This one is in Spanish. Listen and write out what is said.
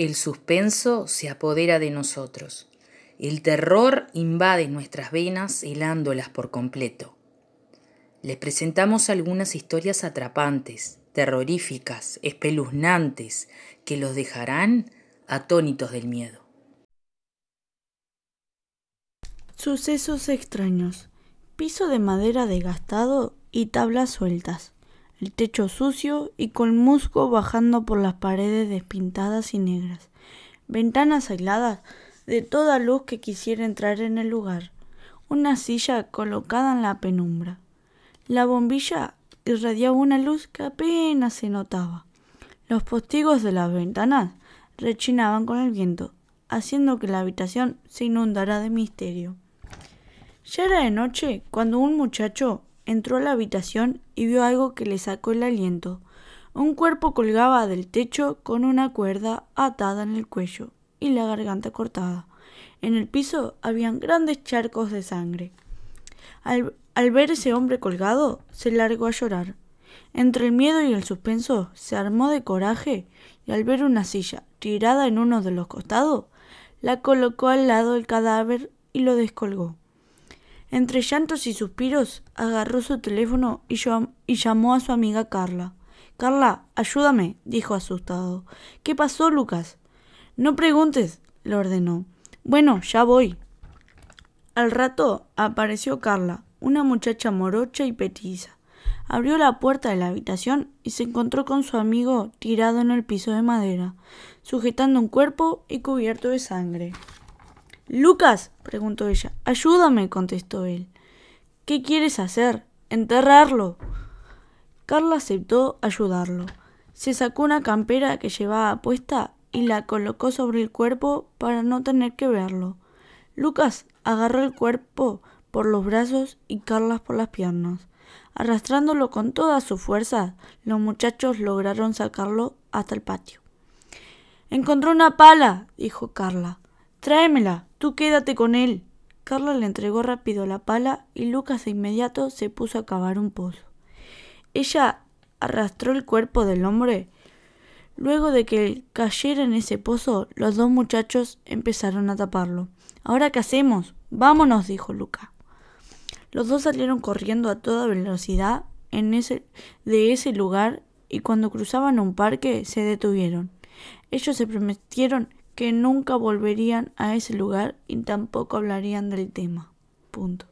El suspenso se apodera de nosotros. El terror invade nuestras venas helándolas por completo. Les presentamos algunas historias atrapantes, terroríficas, espeluznantes, que los dejarán atónitos del miedo. Sucesos extraños. Piso de madera desgastado y tablas sueltas. El techo sucio y con musgo bajando por las paredes despintadas y negras. Ventanas aisladas de toda luz que quisiera entrar en el lugar. Una silla colocada en la penumbra. La bombilla irradiaba una luz que apenas se notaba. Los postigos de las ventanas rechinaban con el viento, haciendo que la habitación se inundara de misterio. Ya era de noche cuando un muchacho entró a la habitación y vio algo que le sacó el aliento. Un cuerpo colgaba del techo con una cuerda atada en el cuello y la garganta cortada. En el piso habían grandes charcos de sangre. Al, ver ese hombre colgado, se largó a llorar. Entre el miedo y el suspenso, se armó de coraje y al ver una silla tirada en uno de los costados, la colocó al lado del cadáver y lo descolgó. Entre llantos y suspiros, agarró su teléfono y, llamó a su amiga Carla. Carla, ayúdame, dijo asustado. ¿Qué pasó, Lucas? No preguntes, le ordenó. Bueno, ya voy. Al rato apareció Carla, una muchacha morocha y petiza. Abrió la puerta de la habitación y se encontró con su amigo tirado en el piso de madera, sujetando un cuerpo y cubierto de sangre. Lucas, preguntó ella. Ayúdame, contestó él. ¿Qué quieres hacer? Enterrarlo. Carla aceptó ayudarlo. Se sacó una campera que llevaba puesta y la colocó sobre el cuerpo para no tener que verlo. Lucas agarró el cuerpo por los brazos y Carla por las piernas. Arrastrándolo con toda su fuerza, los muchachos lograron sacarlo hasta el patio. Encontró una pala, dijo Carla. Tráemela, tú quédate con él. Carla le entregó rápido la pala y Lucas de inmediato se puso a cavar un pozo. Ella arrastró el cuerpo del hombre Luego de que cayera en ese pozo, los dos muchachos empezaron a taparlo. ¿Ahora qué hacemos? Vámonos, dijo Luca. Los dos salieron corriendo a toda velocidad en ese, de ese lugar y cuando cruzaban un parque se detuvieron. Ellos se prometieron que nunca volverían a ese lugar y tampoco hablarían del tema. Punto.